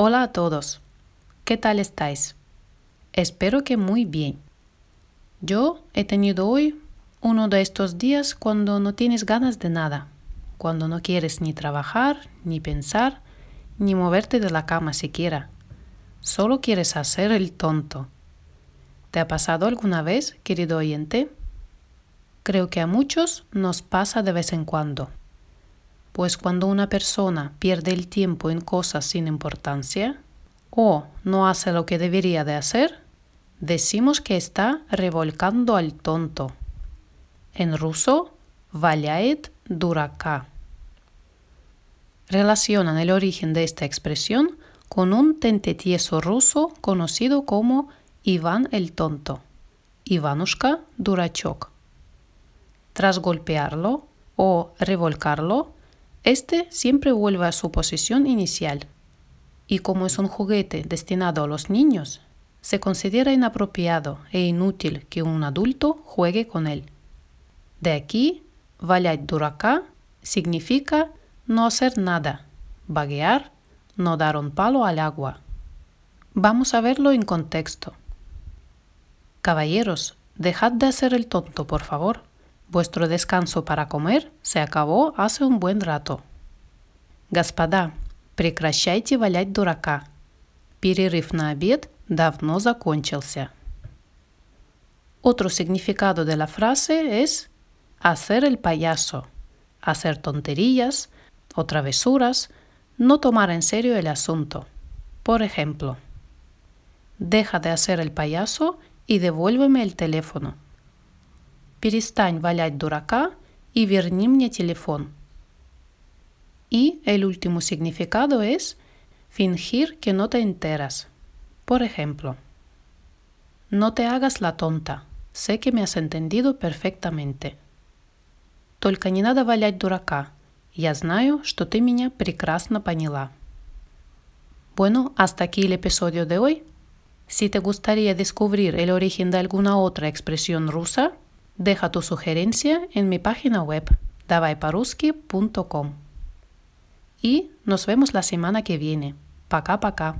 Hola a todos. ¿Qué tal estáis? Espero que muy bien. Yo he tenido hoy uno de estos días cuando no tienes ganas de nada, cuando no quieres ni trabajar, ni pensar, ni moverte de la cama siquiera. Solo quieres hacer el tonto. ¿Te ha pasado alguna vez, querido oyente? Creo que a muchos nos pasa de vez en cuando Pues cuando una persona pierde el tiempo en cosas sin importancia o no hace lo que debería de hacer, decimos que está revolcando al tonto. En ruso, vaляет дурака. Relacionan el origen de esta expresión con un tentetieso ruso conocido como Iván el tonto, Ivanushka durachok. Tras golpearlo o revolcarlo, este siempre vuelve a su posición inicial. Y como es un juguete destinado a los niños, se considera inapropiado e inútil que un adulto juegue con él. De aquí, valять duraca significa no hacer nada, vaguear, no dar un palo al agua. Vamos a verlo en contexto. Caballeros, dejad de hacer el tonto, por favor. Vuestro descanso para comer se acabó hace un buen rato. Господа, прекращайте валять дурака. Перерыв на обед давно закончился. Otro significado de la frase es hacer el payaso, hacer tonterías o travesuras, no tomar en serio el asunto. Por ejemplo, deja de hacer el payaso y devuélveme el teléfono. Перестань валять дурака и верни мне телефон. Y el último significado es fingir que no te enteras. Por ejemplo, no te hagas la tonta. Sé que me has entendido perfectamente. Только не надо валять дурака. Я знаю, что ты меня прекрасно поняла. Bueno, hasta aquí el episodio de hoy. Si te gustaría descubrir el origen de alguna otra expresión rusa, Deja tu sugerencia en mi página web davaiparuski.com. Y nos vemos la semana que viene. Пока-пока.